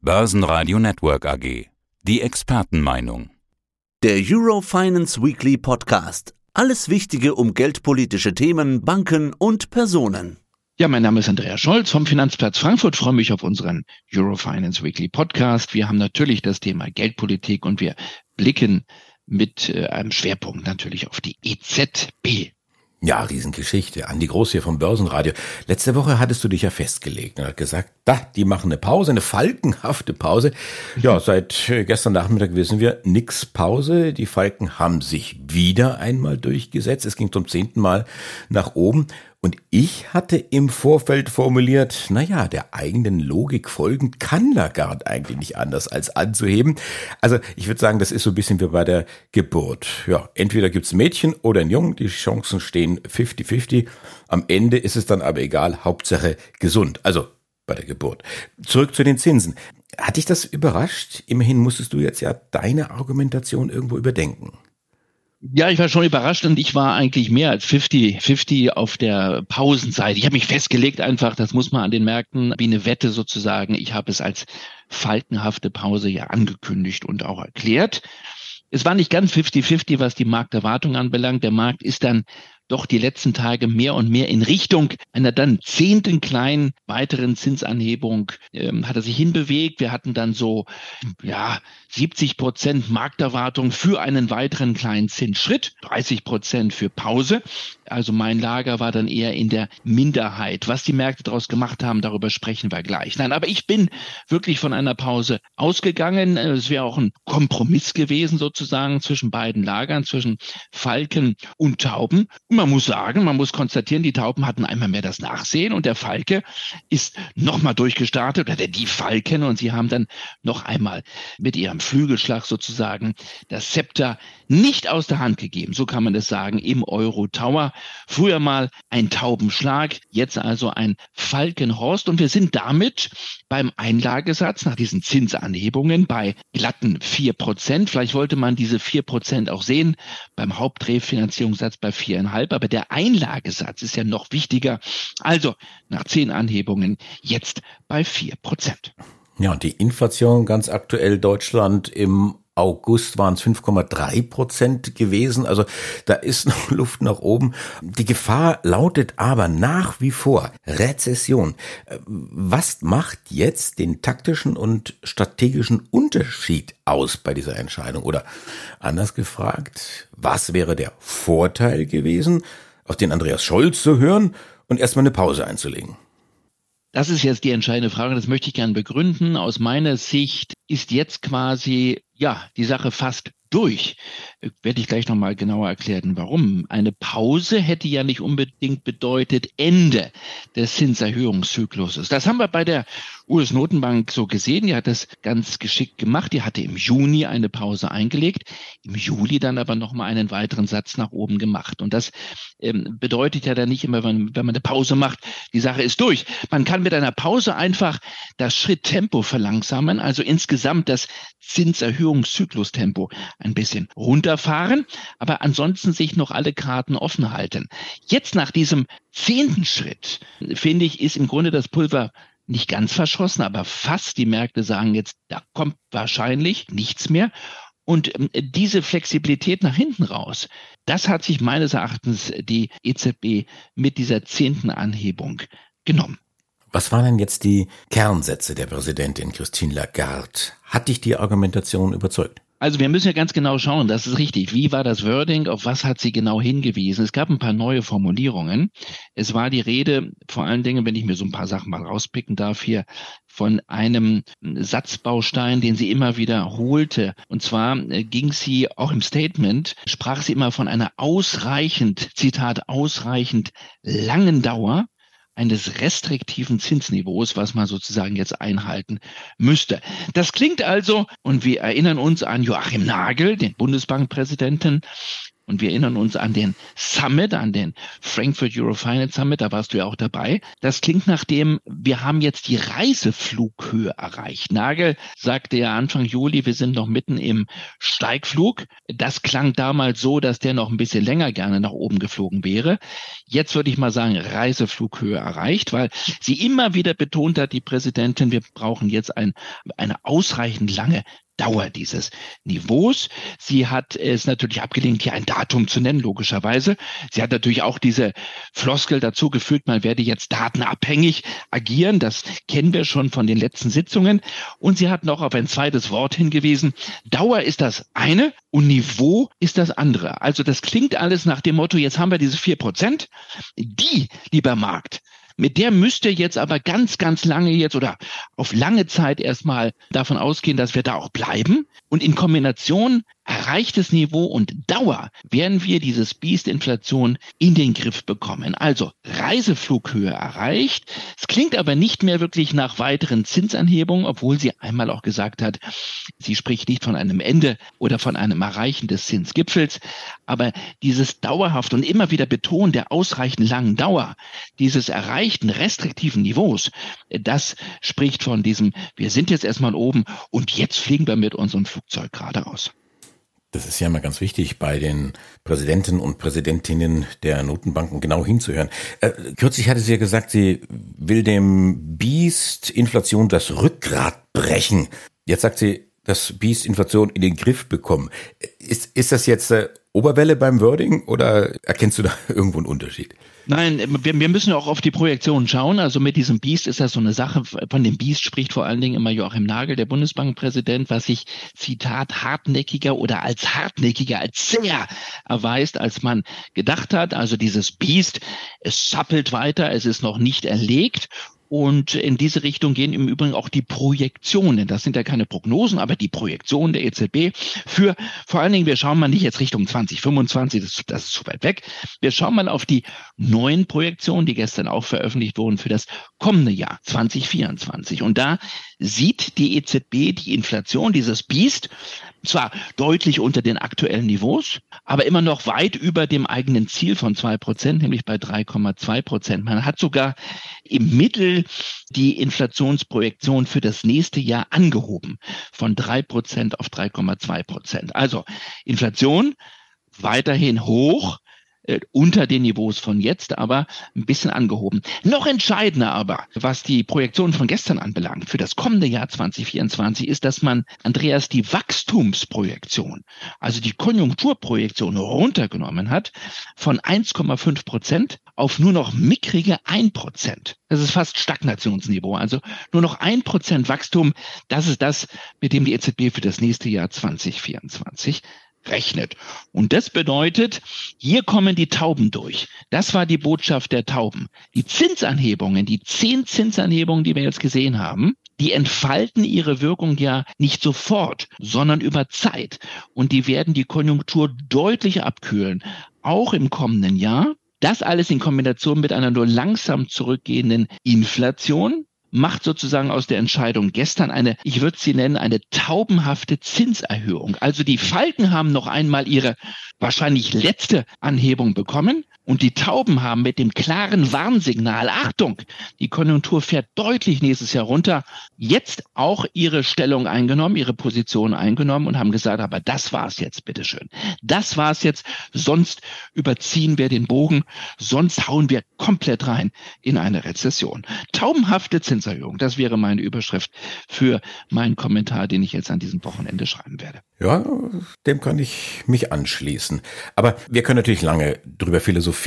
Börsenradio Network AG. Die Expertenmeinung. Der Eurofinance Weekly Podcast. Alles Wichtige um geldpolitische Themen, Banken und Personen. Ja, mein Name ist Andreas Scholz vom Finanzplatz Frankfurt. freue mich auf unseren Eurofinance Weekly Podcast. Wir haben natürlich das Thema Geldpolitik und wir blicken mit äh, einem Schwerpunkt natürlich auf die EZB. Ja, Riesengeschichte. Andi Groß hier vom Börsenradio. Letzte Woche hattest du dich ja festgelegt und hat gesagt, da, die machen eine Pause, eine falkenhafte Pause. Ja, seit äh, gestern Nachmittag wissen wir, nix Pause. Die Falken haben sich wieder einmal durchgesetzt. Es ging zum zehnten Mal nach oben. Und ich hatte im Vorfeld formuliert, naja, der eigenen Logik folgend kann Lagarde eigentlich nicht anders als anzuheben. Also ich würde sagen, das ist so ein bisschen wie bei der Geburt. Ja, entweder gibt's ein Mädchen oder ein Jungen, die Chancen stehen 50-50. Am Ende ist es dann aber egal, Hauptsache gesund. Also bei der Geburt. Zurück zu den Zinsen. Hat dich das überrascht? Immerhin musstest du jetzt ja deine Argumentation irgendwo überdenken. Ja, ich war schon überrascht und ich war eigentlich mehr als 50-50 auf der Pausenseite. Ich habe mich festgelegt einfach, das muss man an den Märkten wie eine Wette sozusagen. Ich habe es als faltenhafte Pause ja angekündigt und auch erklärt. Es war nicht ganz 50-50, was die Markterwartung anbelangt. Der Markt ist dann doch die letzten Tage mehr und mehr in Richtung einer dann zehnten kleinen weiteren Zinsanhebung ähm, hat er sich hinbewegt. Wir hatten dann so ja 70 Prozent Markterwartung für einen weiteren kleinen Zinsschritt, 30 Prozent für Pause. Also mein Lager war dann eher in der Minderheit. Was die Märkte daraus gemacht haben, darüber sprechen wir gleich. Nein, aber ich bin wirklich von einer Pause ausgegangen. Es wäre auch ein Kompromiss gewesen sozusagen zwischen beiden Lagern, zwischen Falken und Tauben man muss sagen, man muss konstatieren, die Tauben hatten einmal mehr das Nachsehen und der Falke ist nochmal durchgestartet, oder der die Falken, und sie haben dann noch einmal mit ihrem Flügelschlag sozusagen das Zepter nicht aus der Hand gegeben, so kann man es sagen, im Euro Tower. Früher mal ein Taubenschlag, jetzt also ein Falkenhorst und wir sind damit beim Einlagesatz nach diesen Zinsanhebungen bei glatten vier Prozent. Vielleicht wollte man diese vier Prozent auch sehen beim Hauptrefinanzierungssatz bei viereinhalb, aber der Einlagesatz ist ja noch wichtiger. Also nach zehn Anhebungen jetzt bei vier Prozent. Ja, und die Inflation ganz aktuell Deutschland im August waren es 5,3 Prozent gewesen. Also da ist noch Luft nach oben. Die Gefahr lautet aber nach wie vor Rezession. Was macht jetzt den taktischen und strategischen Unterschied aus bei dieser Entscheidung? Oder anders gefragt, was wäre der Vorteil gewesen, auf den Andreas Scholz zu hören und erstmal eine Pause einzulegen? Das ist jetzt die entscheidende Frage, das möchte ich gerne begründen. Aus meiner Sicht ist jetzt quasi ja, die Sache fast durch. Werde ich gleich nochmal genauer erklären, warum. Eine Pause hätte ja nicht unbedingt bedeutet Ende des Zinserhöhungszykluses. Das haben wir bei der US-Notenbank so gesehen. Die hat das ganz geschickt gemacht. Die hatte im Juni eine Pause eingelegt, im Juli dann aber nochmal einen weiteren Satz nach oben gemacht. Und das ähm, bedeutet ja dann nicht immer, wenn, wenn man eine Pause macht, die Sache ist durch. Man kann mit einer Pause einfach das Schritttempo verlangsamen, also insgesamt das Zinserhöhungszyklustempo ein bisschen runterfahren, aber ansonsten sich noch alle Karten offen halten. Jetzt nach diesem zehnten Schritt, finde ich, ist im Grunde das Pulver nicht ganz verschossen, aber fast. Die Märkte sagen jetzt, da kommt wahrscheinlich nichts mehr. Und ähm, diese Flexibilität nach hinten raus, das hat sich meines Erachtens die EZB mit dieser zehnten Anhebung genommen. Was waren denn jetzt die Kernsätze der Präsidentin Christine Lagarde? Hat dich die Argumentation überzeugt? Also wir müssen ja ganz genau schauen, das ist richtig. Wie war das Wording? Auf was hat sie genau hingewiesen? Es gab ein paar neue Formulierungen. Es war die Rede, vor allen Dingen, wenn ich mir so ein paar Sachen mal rauspicken darf hier, von einem Satzbaustein, den sie immer wiederholte. Und zwar äh, ging sie auch im Statement, sprach sie immer von einer ausreichend, Zitat, ausreichend langen Dauer eines restriktiven Zinsniveaus, was man sozusagen jetzt einhalten müsste. Das klingt also, und wir erinnern uns an Joachim Nagel, den Bundesbankpräsidenten, Und wir erinnern uns an den Summit, an den Frankfurt Eurofinance Summit, da warst du ja auch dabei. Das klingt nach dem, wir haben jetzt die Reiseflughöhe erreicht. Nagel sagte ja Anfang Juli, wir sind noch mitten im Steigflug. Das klang damals so, dass der noch ein bisschen länger gerne nach oben geflogen wäre. Jetzt würde ich mal sagen, Reiseflughöhe erreicht, weil sie immer wieder betont hat, die Präsidentin, wir brauchen jetzt ein, eine ausreichend lange Dauer dieses Niveaus. Sie hat es natürlich abgelehnt, hier ein Datum zu nennen, logischerweise. Sie hat natürlich auch diese Floskel dazu gefügt, man werde jetzt datenabhängig agieren. Das kennen wir schon von den letzten Sitzungen. Und sie hat noch auf ein zweites Wort hingewiesen. Dauer ist das eine und Niveau ist das andere. Also das klingt alles nach dem Motto, jetzt haben wir diese vier Prozent. Die, lieber Markt, mit der müsst ihr jetzt aber ganz, ganz lange jetzt oder auf lange Zeit erstmal davon ausgehen, dass wir da auch bleiben. Und in Kombination erreichtes Niveau und Dauer werden wir dieses Biest-Inflation in den Griff bekommen. Also Reiseflughöhe erreicht. Es klingt aber nicht mehr wirklich nach weiteren Zinsanhebungen, obwohl sie einmal auch gesagt hat, sie spricht nicht von einem Ende oder von einem Erreichen des Zinsgipfels. Aber dieses dauerhaft und immer wieder Betonen der ausreichend langen Dauer, dieses erreichten restriktiven Niveaus, das spricht von diesem, wir sind jetzt erstmal oben und jetzt fliegen wir mit unserem Flugzeug gerade raus. Das ist ja immer ganz wichtig, bei den Präsidenten und Präsidentinnen der Notenbanken genau hinzuhören. Äh, kürzlich hatte sie ja gesagt, sie will dem Biest Inflation das Rückgrat brechen. Jetzt sagt sie, das Biest Inflation in den Griff bekommen. Ist, ist das jetzt äh, Oberwelle beim Wording oder erkennst du da irgendwo einen Unterschied? Nein, wir, wir müssen auch auf die Projektion schauen. Also mit diesem Biest ist das so eine Sache. Von dem Biest spricht vor allen Dingen immer Joachim Nagel, der Bundesbankpräsident, was sich, Zitat, hartnäckiger oder als hartnäckiger, als sehr erweist, als man gedacht hat. Also dieses Biest, es zappelt weiter, es ist noch nicht erlegt und in diese Richtung gehen im Übrigen auch die Projektionen. Das sind ja keine Prognosen, aber die Projektionen der EZB für, vor allen Dingen, wir schauen mal nicht jetzt Richtung 2025, das, das ist zu weit weg. Wir schauen mal auf die neuen Projektionen, die gestern auch veröffentlicht wurden für das kommende Jahr 2024. Und da sieht die EZB die Inflation, dieses Biest, zwar deutlich unter den aktuellen Niveaus, aber immer noch weit über dem eigenen Ziel von zwei Prozent, nämlich bei 3,2 Prozent. Man hat sogar im Mittel die Inflationsprojektion für das nächste Jahr angehoben von drei Prozent auf 3,2 Prozent. Also Inflation weiterhin hoch, äh, unter den Niveaus von jetzt, aber ein bisschen angehoben. Noch entscheidender aber, was die Projektion von gestern anbelangt, für das kommende Jahr 2024, ist, dass man, Andreas, die Wachstumsprojektion, also die Konjunkturprojektion runtergenommen hat von 1,5 Prozent auf nur noch mickrige 1 Prozent. Das ist fast Stagnationsniveau. Also nur noch ein Prozent Wachstum. Das ist das, mit dem die EZB für das nächste Jahr 2024 rechnet. Und das bedeutet, hier kommen die Tauben durch. Das war die Botschaft der Tauben. Die Zinsanhebungen, die zehn Zinsanhebungen, die wir jetzt gesehen haben, die entfalten ihre Wirkung ja nicht sofort, sondern über Zeit. Und die werden die Konjunktur deutlich abkühlen, auch im kommenden Jahr. Das alles in Kombination mit einer nur langsam zurückgehenden Inflation, macht sozusagen aus der Entscheidung gestern eine, ich würde sie nennen, eine taubenhafte Zinserhöhung. Also die Falken haben noch einmal ihre wahrscheinlich letzte Anhebung bekommen und die Tauben haben mit dem klaren Warnsignal, Achtung, die Konjunktur fährt deutlich nächstes Jahr runter, jetzt auch ihre Stellung eingenommen, ihre Position eingenommen und haben gesagt, aber das war's jetzt, bitteschön. Das war's jetzt, sonst überziehen wir den Bogen, sonst hauen wir komplett rein in eine Rezession. Taubenhafte Zinserhöhung, das wäre meine Überschrift für meinen Kommentar, den ich jetzt an diesem Wochenende schreiben werde. Ja, dem kann ich mich anschließen. Aber wir können natürlich lange drüber philosophieren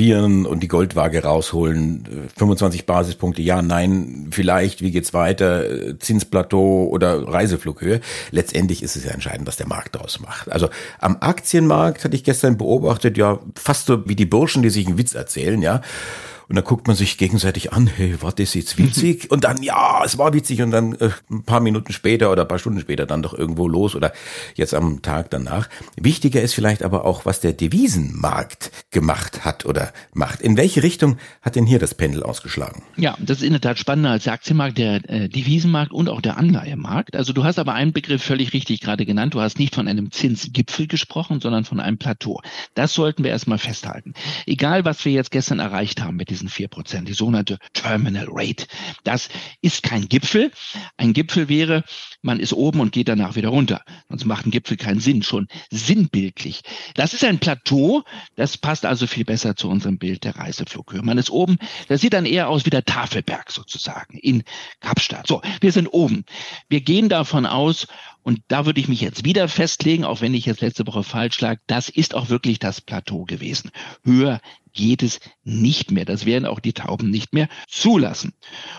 und die Goldwaage rausholen. 25 Basispunkte, ja, nein, vielleicht, wie geht's weiter, Zinsplateau oder Reiseflughöhe. Letztendlich ist es ja entscheidend, was der Markt daraus macht. Also am Aktienmarkt hatte ich gestern beobachtet, ja, fast so wie die Burschen, die sich einen Witz erzählen, ja. Und dann guckt man sich gegenseitig an, hey, war das jetzt witzig? Und dann, ja, es war witzig. Und dann äh, ein paar Minuten später oder ein paar Stunden später dann doch irgendwo los oder jetzt am Tag danach. Wichtiger ist vielleicht aber auch, was der Devisenmarkt gemacht hat oder macht. In welche Richtung hat denn hier das Pendel ausgeschlagen? Ja, das ist in der Tat spannender als der Aktienmarkt, der äh, Devisenmarkt und auch der Anleihemarkt. Also du hast aber einen Begriff völlig richtig gerade genannt. Du hast nicht von einem Zinsgipfel gesprochen, sondern von einem Plateau. Das sollten wir erstmal festhalten. Egal, was wir jetzt gestern erreicht haben mit diesen vier Prozent, die sogenannte Terminal Rate. Das ist kein Gipfel. Ein Gipfel wäre, man ist oben und geht danach wieder runter. Sonst macht ein Gipfel keinen Sinn, schon sinnbildlich. Das ist ein Plateau, das passt also viel besser zu unserem Bild der Reiseflughöhe. Man ist oben, das sieht dann eher aus wie der Tafelberg sozusagen in Kapstadt. So, wir sind oben. Wir gehen davon aus, und da würde ich mich jetzt wieder festlegen, auch wenn ich jetzt letzte Woche falsch lag, das ist auch wirklich das Plateau gewesen. Höher geht es nicht mehr. Das werden auch die Tauben nicht mehr zulassen.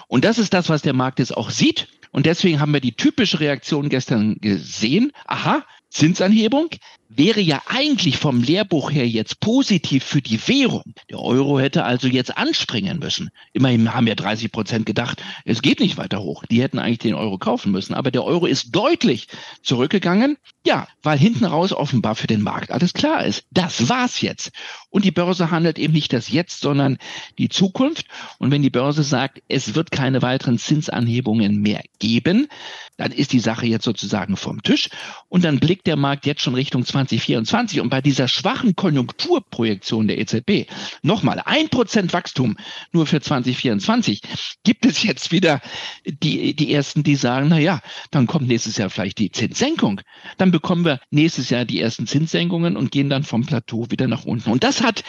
Und das ist das, was der Markt jetzt auch sieht. Und deswegen haben wir die typische Reaktion gestern gesehen. Aha, Zinsanhebung wäre ja eigentlich vom Lehrbuch her jetzt positiv für die Währung. Der Euro hätte also jetzt anspringen müssen. Immerhin haben ja 30 Prozent gedacht, es geht nicht weiter hoch. Die hätten eigentlich den Euro kaufen müssen. Aber der Euro ist deutlich zurückgegangen. Ja, weil hinten raus offenbar für den Markt alles klar ist. Das war's jetzt. Und die Börse handelt eben nicht das Jetzt, sondern die Zukunft. Und wenn die Börse sagt, es wird keine weiteren Zinsanhebungen mehr geben, dann ist die Sache jetzt sozusagen vom Tisch. Und dann blickt der Markt jetzt schon Richtung 2024. Und bei dieser schwachen Konjunkturprojektion der EZB, nochmal ein Prozent Wachstum nur für 2024, gibt es jetzt wieder die, die ersten, die sagen, na ja, dann kommt nächstes Jahr vielleicht die Zinssenkung. Dann bekommen wir nächstes Jahr die ersten Zinssenkungen und gehen dann vom Plateau wieder nach unten. Und das hat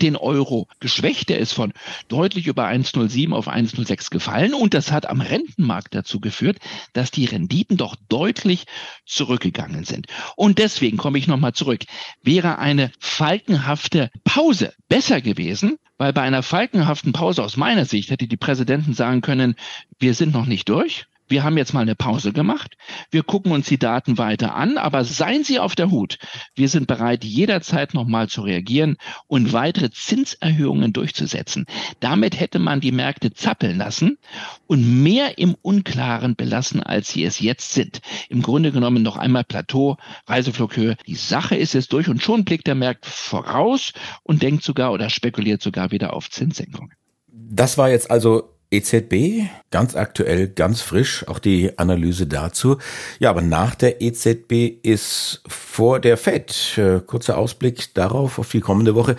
den Euro geschwächt. Der ist von deutlich über 1,07 auf 1,06 gefallen. Und das hat am Rentenmarkt dazu geführt, dass die Renditen doch deutlich zurückgegangen sind. Und deswegen komme ich nochmal zurück. Wäre eine falkenhafte Pause besser gewesen, weil bei einer falkenhaften Pause aus meiner Sicht hätte die Präsidenten sagen können, wir sind noch nicht durch wir haben jetzt mal eine Pause gemacht. Wir gucken uns die Daten weiter an, aber seien Sie auf der Hut. Wir sind bereit, jederzeit nochmal zu reagieren und weitere Zinserhöhungen durchzusetzen. Damit hätte man die Märkte zappeln lassen und mehr im Unklaren belassen, als sie es jetzt sind. Im Grunde genommen noch einmal Plateau, Reiseflughöhe. Die Sache ist jetzt durch und schon blickt der Markt voraus und denkt sogar oder spekuliert sogar wieder auf Zinssenkungen. Das war jetzt also EZB, ganz aktuell, ganz frisch, auch die Analyse dazu. Ja, aber nach der EZB ist vor der FED. Äh, kurzer Ausblick darauf, auf die kommende Woche.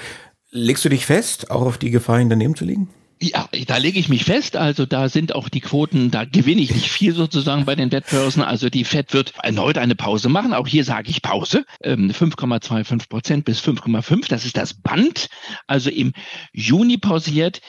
Legst du dich fest, auch auf die Gefahr daneben zu liegen? Ja, da lege ich mich fest. Also da sind auch die Quoten, da gewinne ich nicht viel sozusagen bei den Wettbörsen. Also die Fed wird erneut eine Pause machen. Auch hier sage ich Pause. 5,25 ähm, Prozent bis 5,5. Das ist das Band. Also im Juni pausiert.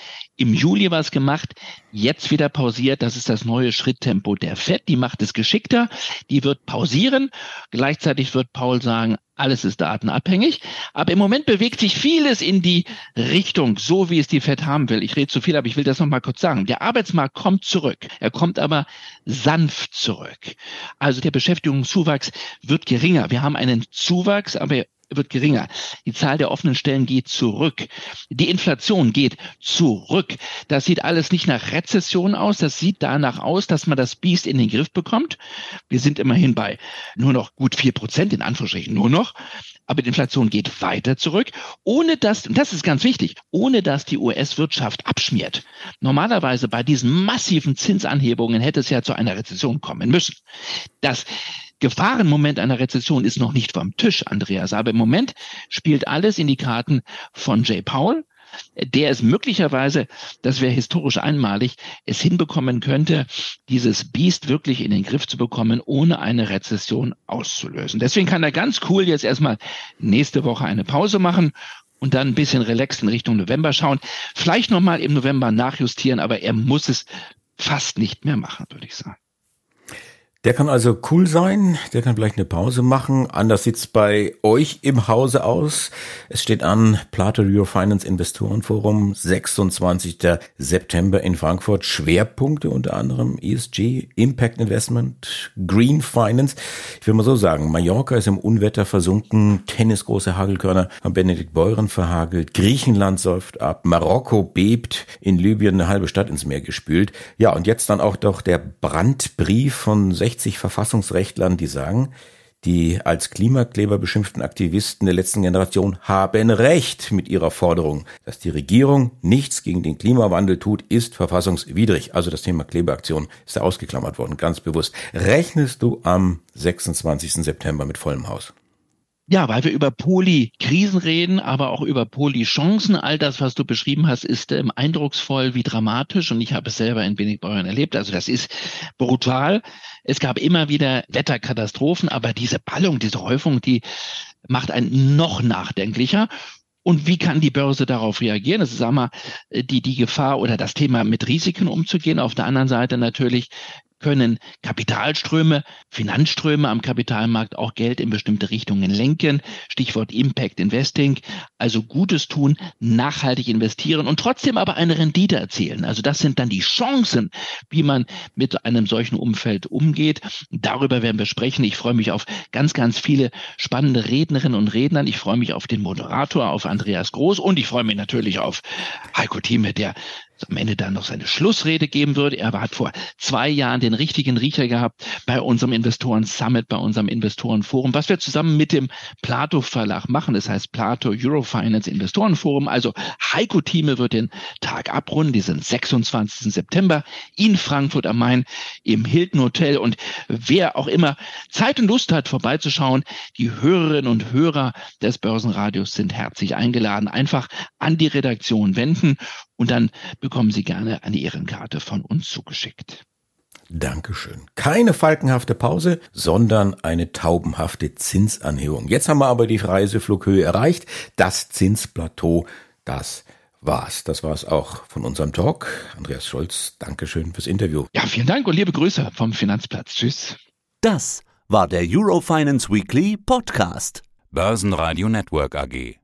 Im Juli war es gemacht, jetzt wieder pausiert. Das ist das neue Schritttempo der FED. Die macht es geschickter. Die wird pausieren. Gleichzeitig wird Paul sagen, alles ist datenabhängig. Aber im Moment bewegt sich vieles in die Richtung, so wie es die FED haben will. Ich rede zu viel, aber ich will das nochmal kurz sagen. Der Arbeitsmarkt kommt zurück. Er kommt aber sanft zurück. Also der Beschäftigungszuwachs wird geringer. Wir haben einen Zuwachs, aber wird geringer. Die Zahl der offenen Stellen geht zurück. Die Inflation geht zurück. Das sieht alles nicht nach Rezession aus. Das sieht danach aus, dass man das Biest in den Griff bekommt. Wir sind immerhin bei nur noch gut vier Prozent, in Anführungsstrichen nur noch. Aber die Inflation geht weiter zurück, ohne dass, und das ist ganz wichtig, ohne dass die US-Wirtschaft abschmiert. Normalerweise bei diesen massiven Zinsanhebungen hätte es ja zu einer Rezession kommen müssen. Das Gefahrenmoment einer Rezession ist noch nicht vom Tisch, Andreas. Aber im Moment spielt alles in die Karten von Jay Powell, der es möglicherweise, das wäre historisch einmalig, es hinbekommen könnte, dieses Biest wirklich in den Griff zu bekommen, ohne eine Rezession auszulösen. Deswegen kann er ganz cool jetzt erstmal nächste Woche eine Pause machen und dann ein bisschen relaxed in Richtung November schauen. Vielleicht nochmal im November nachjustieren, aber er muss es fast nicht mehr machen, würde ich sagen. Der kann also cool sein, der kann vielleicht eine Pause machen. Anders sieht's bei euch im Hause aus. Es steht an Plato Eurofinance Investorenforum, 26. September in Frankfurt. Schwerpunkte unter anderem ESG, Impact Investment, Green Finance. Ich will mal so sagen, Mallorca ist im Unwetter versunken, tennisgroße Hagelkörner haben Benedikt Beuren verhagelt, Griechenland säuft ab, Marokko bebt, in Libyen eine halbe Stadt ins Meer gespült. Ja, und jetzt dann auch doch der Brandbrief von 60 Verfassungsrechtlern, die sagen, die als Klimakleber beschimpften Aktivisten der letzten Generation haben Recht mit ihrer Forderung. Dass die Regierung nichts gegen den Klimawandel tut, ist verfassungswidrig. Also das Thema Klebeaktion ist da ausgeklammert worden, ganz bewusst. Rechnest du am 26. September mit vollem Haus? Ja, weil wir über Polykrisen reden, aber auch über Polychancen. All das, was du beschrieben hast, ist ähm, eindrucksvoll wie dramatisch und ich habe es selber in Benigbeuern erlebt. Also das ist brutal. Es gab immer wieder Wetterkatastrophen, aber diese Ballung, diese Häufung, die macht einen noch nachdenklicher. Und wie kann die Börse darauf reagieren? Das ist, sag mal, die, die Gefahr oder das Thema mit Risiken umzugehen. Auf der anderen Seite natürlich können Kapitalströme, Finanzströme am Kapitalmarkt auch Geld in bestimmte Richtungen lenken. Stichwort Impact Investing. Also Gutes tun, nachhaltig investieren und trotzdem aber eine Rendite erzielen. Also das sind dann die Chancen, wie man mit einem solchen Umfeld umgeht. Darüber werden wir sprechen. Ich freue mich auf ganz, ganz viele spannende Rednerinnen und Redner. Ich freue mich auf den Moderator, auf Andreas Groß und ich freue mich natürlich auf Heiko Thieme, der am Ende dann noch seine Schlussrede geben würde. Er hat vor zwei Jahren den richtigen Riecher gehabt bei unserem Investoren Summit, bei unserem Investorenforum, was wir zusammen mit dem Plato Verlag machen. Das heißt Plato Eurofinance Investorenforum. Also Heiko Thieme wird den Tag abrunden, diesen 26. September in Frankfurt am Main im Hilton Hotel. Und wer auch immer Zeit und Lust hat, vorbeizuschauen, die Hörerinnen und Hörer des Börsenradios sind herzlich eingeladen. Einfach an die Redaktion wenden und dann bekommen Sie gerne eine Ehrenkarte von uns zugeschickt. Dankeschön. Keine falkenhafte Pause, sondern eine taubenhafte Zinsanhebung. Jetzt haben wir aber die Reiseflughöhe erreicht. Das Zinsplateau, das war's. Das war's auch von unserem Talk. Andreas Scholz, Dankeschön fürs Interview. Ja, vielen Dank und liebe Grüße vom Finanzplatz. Tschüss. Das war der Eurofinance Weekly Podcast. Börsenradio Network AG.